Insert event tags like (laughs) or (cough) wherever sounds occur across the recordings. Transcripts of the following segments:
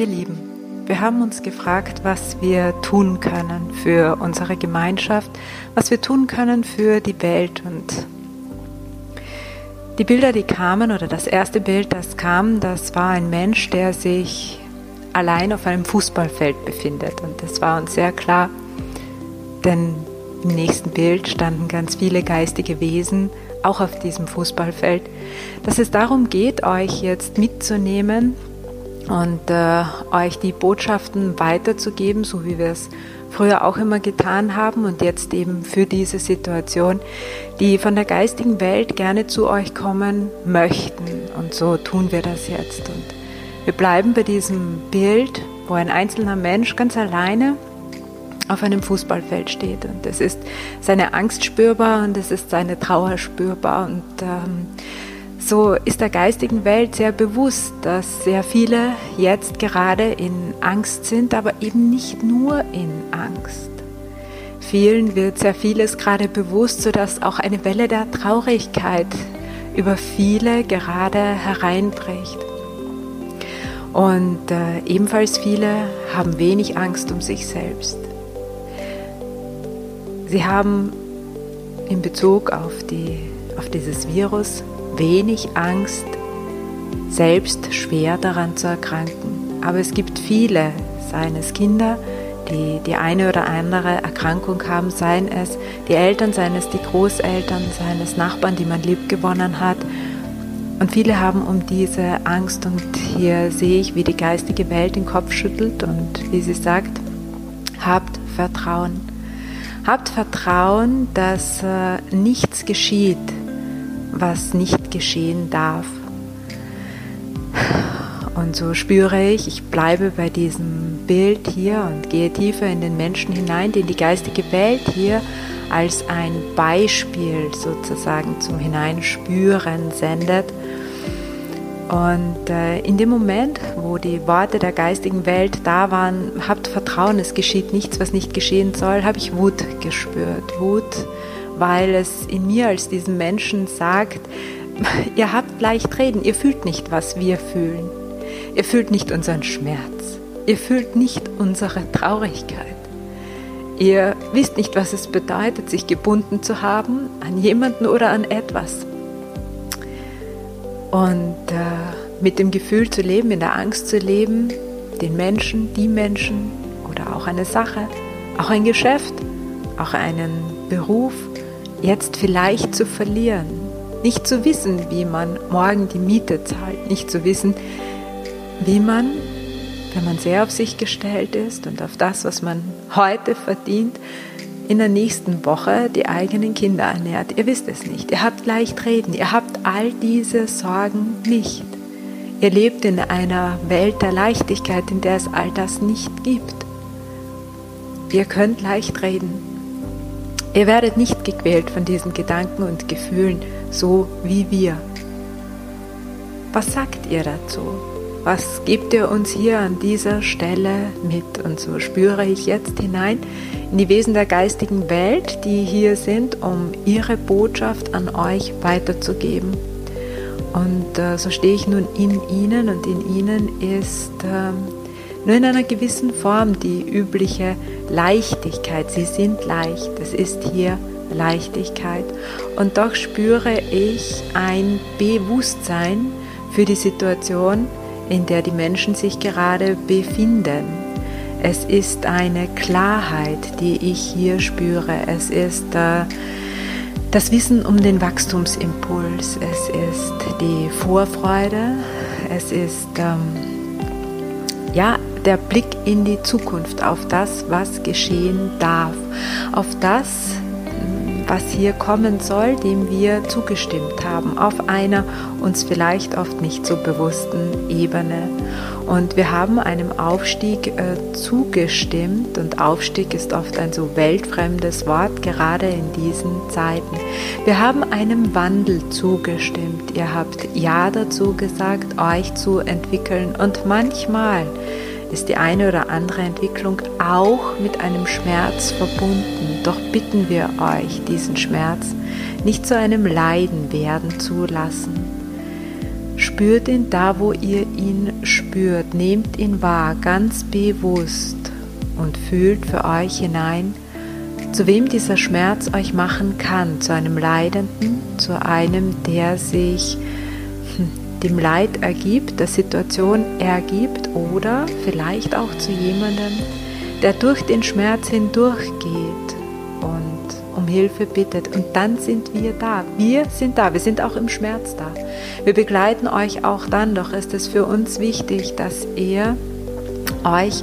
Ihr Lieben, wir haben uns gefragt, was wir tun können für unsere Gemeinschaft, was wir tun können für die Welt. Und die Bilder, die kamen, oder das erste Bild, das kam, das war ein Mensch, der sich allein auf einem Fußballfeld befindet. Und das war uns sehr klar, denn im nächsten Bild standen ganz viele geistige Wesen, auch auf diesem Fußballfeld, dass es darum geht, euch jetzt mitzunehmen und äh, euch die Botschaften weiterzugeben, so wie wir es früher auch immer getan haben und jetzt eben für diese Situation, die von der geistigen Welt gerne zu euch kommen möchten. Und so tun wir das jetzt. Und wir bleiben bei diesem Bild, wo ein einzelner Mensch ganz alleine auf einem Fußballfeld steht. Und es ist seine Angst spürbar und es ist seine Trauer spürbar. Und ähm, so ist der geistigen Welt sehr bewusst, dass sehr viele jetzt gerade in Angst sind, aber eben nicht nur in Angst. Vielen wird sehr vieles gerade bewusst, sodass auch eine Welle der Traurigkeit über viele gerade hereinbricht. Und äh, ebenfalls viele haben wenig Angst um sich selbst. Sie haben in Bezug auf, die, auf dieses Virus wenig Angst, selbst schwer daran zu erkranken. Aber es gibt viele, seien es Kinder, die die eine oder andere Erkrankung haben, seien es die Eltern, seien es die Großeltern, seien es Nachbarn, die man lieb gewonnen hat. Und viele haben um diese Angst und hier sehe ich, wie die geistige Welt den Kopf schüttelt und wie sie sagt, habt Vertrauen. Habt Vertrauen, dass äh, nichts geschieht, was nicht geschehen darf. Und so spüre ich, ich bleibe bei diesem Bild hier und gehe tiefer in den Menschen hinein, den die geistige Welt hier als ein Beispiel sozusagen zum Hineinspüren sendet. Und äh, in dem Moment, wo die Worte der geistigen Welt da waren, habt Vertrauen, es geschieht nichts, was nicht geschehen soll, habe ich Wut gespürt. Wut weil es in mir als diesen Menschen sagt, (laughs) ihr habt leicht reden, ihr fühlt nicht, was wir fühlen. Ihr fühlt nicht unseren Schmerz. Ihr fühlt nicht unsere Traurigkeit. Ihr wisst nicht, was es bedeutet, sich gebunden zu haben an jemanden oder an etwas. Und äh, mit dem Gefühl zu leben, in der Angst zu leben, den Menschen, die Menschen oder auch eine Sache, auch ein Geschäft, auch einen Beruf, jetzt vielleicht zu verlieren, nicht zu wissen, wie man morgen die Miete zahlt, nicht zu wissen, wie man, wenn man sehr auf sich gestellt ist und auf das, was man heute verdient, in der nächsten Woche die eigenen Kinder ernährt. Ihr wisst es nicht. Ihr habt leicht reden. Ihr habt all diese Sorgen nicht. Ihr lebt in einer Welt der Leichtigkeit, in der es all das nicht gibt. Ihr könnt leicht reden. Ihr werdet nicht gequält von diesen Gedanken und Gefühlen, so wie wir. Was sagt ihr dazu? Was gebt ihr uns hier an dieser Stelle mit? Und so spüre ich jetzt hinein in die Wesen der geistigen Welt, die hier sind, um ihre Botschaft an euch weiterzugeben. Und äh, so stehe ich nun in ihnen und in ihnen ist äh, nur in einer gewissen Form die übliche Leichtigkeit. Sie sind leicht, es ist hier Leichtigkeit. Und doch spüre ich ein Bewusstsein für die Situation, in der die Menschen sich gerade befinden. Es ist eine Klarheit, die ich hier spüre. Es ist äh, das Wissen um den Wachstumsimpuls. Es ist die Vorfreude. Es ist ähm, ja, der Blick in die Zukunft, auf das, was geschehen darf, auf das, was hier kommen soll, dem wir zugestimmt haben, auf einer uns vielleicht oft nicht so bewussten Ebene. Und wir haben einem Aufstieg äh, zugestimmt und Aufstieg ist oft ein so weltfremdes Wort, gerade in diesen Zeiten. Wir haben einem Wandel zugestimmt. Ihr habt Ja dazu gesagt, euch zu entwickeln und manchmal ist die eine oder andere Entwicklung auch mit einem Schmerz verbunden. Doch bitten wir euch, diesen Schmerz nicht zu einem Leiden werden zu lassen. Spürt ihn da, wo ihr ihn spürt. Nehmt ihn wahr, ganz bewusst und fühlt für euch hinein, zu wem dieser Schmerz euch machen kann. Zu einem Leidenden, zu einem, der sich dem Leid ergibt, der Situation ergibt oder vielleicht auch zu jemandem, der durch den Schmerz hindurchgeht und um Hilfe bittet. Und dann sind wir da. Wir sind da. Wir sind auch im Schmerz da. Wir begleiten euch auch dann. Doch ist es für uns wichtig, dass ihr euch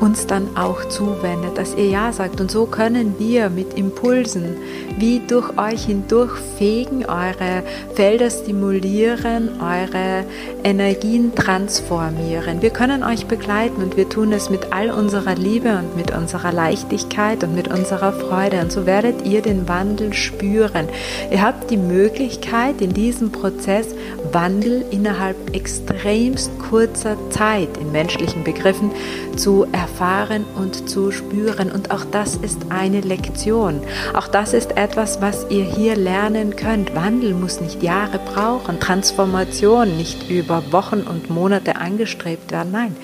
uns dann auch zuwendet, dass ihr Ja sagt. Und so können wir mit Impulsen wie durch euch hindurch fegen, eure Felder stimulieren, eure Energien transformieren. Wir können euch begleiten und wir tun es mit all unserer Liebe und mit unserer Leichtigkeit und mit unserer Freude. Und so werdet ihr den Wandel spüren. Ihr habt die Möglichkeit, in diesem Prozess Wandel innerhalb extremst kurzer Zeit in menschlichen Begriffen zu erfahren und zu spüren. Und auch das ist eine Lektion. Auch das ist etwas, was ihr hier lernen könnt. Wandel muss nicht Jahre brauchen, Transformation nicht über Wochen und Monate angestrebt werden. Nein,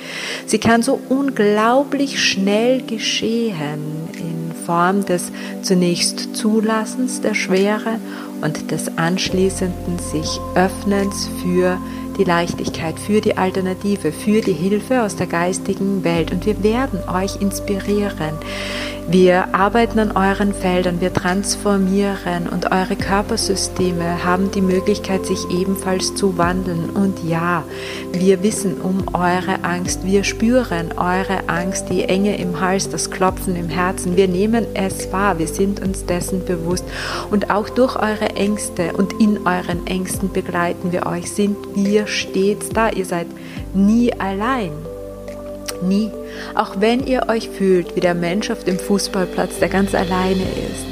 sie kann so unglaublich schnell geschehen Form des zunächst Zulassens der Schwere und des anschließenden sich Öffnens für die Leichtigkeit, für die Alternative, für die Hilfe aus der geistigen Welt. Und wir werden euch inspirieren. Wir arbeiten an euren Feldern, wir transformieren und eure Körpersysteme haben die Möglichkeit, sich ebenfalls zu wandeln. Und ja, wir wissen um eure Angst, wir spüren eure Angst, die Enge im Hals, das Klopfen im Herzen. Wir nehmen es wahr, wir sind uns dessen bewusst. Und auch durch eure Ängste und in euren Ängsten begleiten wir euch, sind wir stets da. Ihr seid nie allein. Nie. Auch wenn ihr euch fühlt wie der Mensch auf dem Fußballplatz, der ganz alleine ist.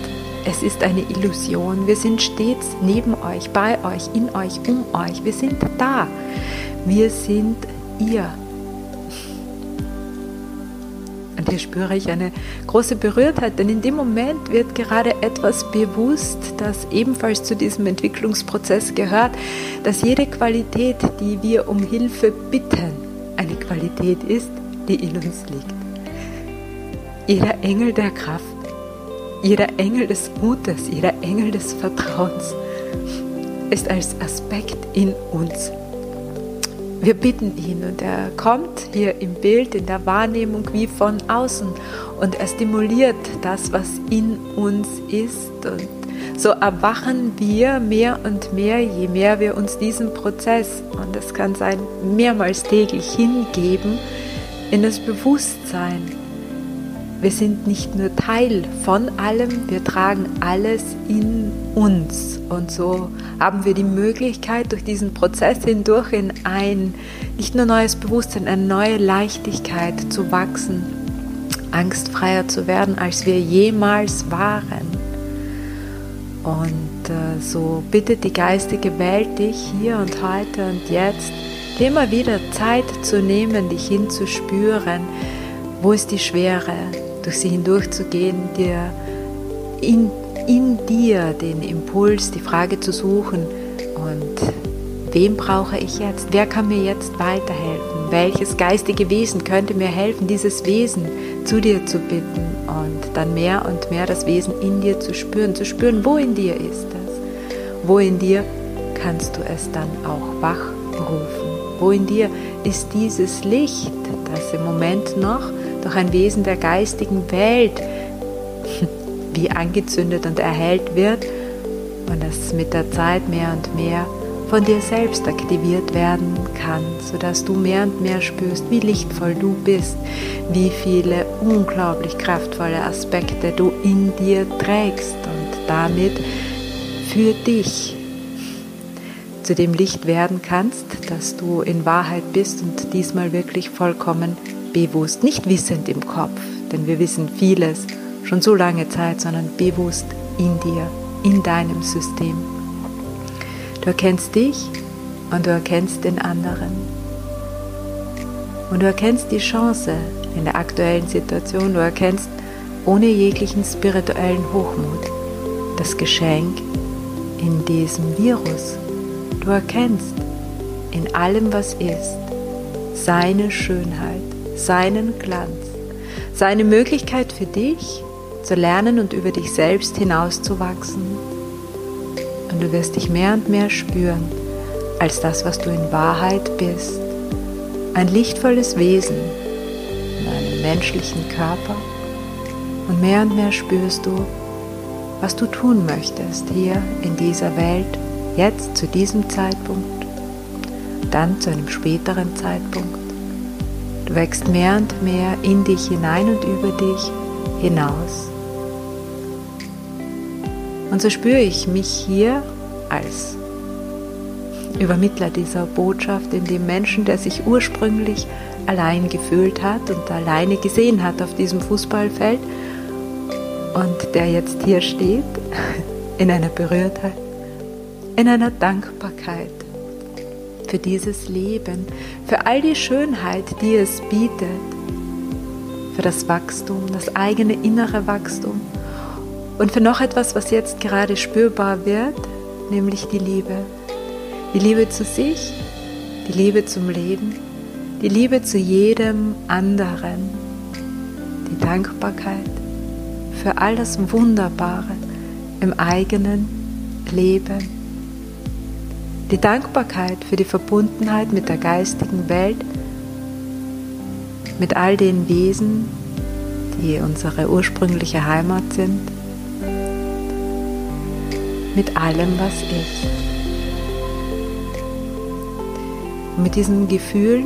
Es ist eine Illusion. Wir sind stets neben euch, bei euch, in euch, um euch. Wir sind da. Wir sind ihr. Und hier spüre ich eine große Berührtheit, denn in dem Moment wird gerade etwas bewusst, das ebenfalls zu diesem Entwicklungsprozess gehört, dass jede Qualität, die wir um Hilfe bitten, eine Qualität ist, die in uns liegt. Jeder Engel der Kraft, jeder Engel des Mutes, jeder Engel des Vertrauens ist als Aspekt in uns. Wir bitten ihn und er kommt hier im Bild, in der Wahrnehmung wie von außen und er stimuliert das, was in uns ist und so erwachen wir mehr und mehr, je mehr wir uns diesem Prozess, und es kann sein, mehrmals täglich hingeben, in das Bewusstsein. Wir sind nicht nur Teil von allem, wir tragen alles in uns. Und so haben wir die Möglichkeit, durch diesen Prozess hindurch in ein nicht nur neues Bewusstsein, eine neue Leichtigkeit zu wachsen, angstfreier zu werden, als wir jemals waren. Und äh, so bittet die geistige Welt dich hier und heute und jetzt dir immer wieder Zeit zu nehmen, dich hinzuspüren, wo ist die Schwere, durch sie hindurchzugehen, dir in, in dir den Impuls, die Frage zu suchen und wem brauche ich jetzt? Wer kann mir jetzt weiterhelfen? Welches geistige Wesen könnte mir helfen, dieses Wesen zu dir zu bitten und dann mehr und mehr das Wesen in dir zu spüren, zu spüren, wo in dir ist es? Wo in dir kannst du es dann auch wachrufen? Wo in dir ist dieses Licht, das im Moment noch durch ein Wesen der geistigen Welt (laughs) wie angezündet und erhellt wird und das mit der Zeit mehr und mehr von dir selbst aktiviert werden kann, sodass du mehr und mehr spürst, wie lichtvoll du bist, wie viele unglaublich kraftvolle Aspekte du in dir trägst. Und damit für dich zu dem Licht werden kannst, dass du in Wahrheit bist und diesmal wirklich vollkommen bewusst, nicht wissend im Kopf, denn wir wissen vieles schon so lange Zeit, sondern bewusst in dir, in deinem System. Du erkennst dich und du erkennst den anderen. Und du erkennst die Chance in der aktuellen Situation, du erkennst ohne jeglichen spirituellen Hochmut das Geschenk in diesem Virus, Du erkennst in allem, was ist, seine Schönheit, seinen Glanz, seine Möglichkeit für dich zu lernen und über dich selbst hinauszuwachsen. Und du wirst dich mehr und mehr spüren als das, was du in Wahrheit bist. Ein lichtvolles Wesen in einem menschlichen Körper. Und mehr und mehr spürst du, was du tun möchtest hier in dieser Welt, jetzt zu diesem Zeitpunkt, dann zu einem späteren Zeitpunkt. Du wächst mehr und mehr in dich hinein und über dich hinaus. Und so spüre ich mich hier als Übermittler dieser Botschaft in dem Menschen, der sich ursprünglich allein gefühlt hat und alleine gesehen hat auf diesem Fußballfeld und der jetzt hier steht (laughs) in einer Berührtheit, in einer Dankbarkeit für dieses Leben, für all die Schönheit, die es bietet, für das Wachstum, das eigene innere Wachstum und für noch etwas, was jetzt gerade spürbar wird, nämlich die Liebe. Die Liebe zu sich, die Liebe zum Leben, die Liebe zu jedem anderen, die Dankbarkeit für all das Wunderbare im eigenen Leben. Die Dankbarkeit für die Verbundenheit mit der geistigen Welt, mit all den Wesen, die unsere ursprüngliche Heimat sind, mit allem, was ist. Und mit diesem Gefühl,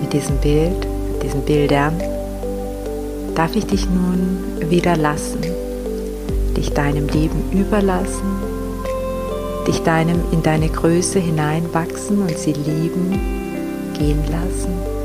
mit diesem Bild, mit diesen Bildern, darf ich dich nun wieder lassen, dich deinem Leben überlassen, dich deinem in deine Größe hineinwachsen und sie lieben, gehen lassen.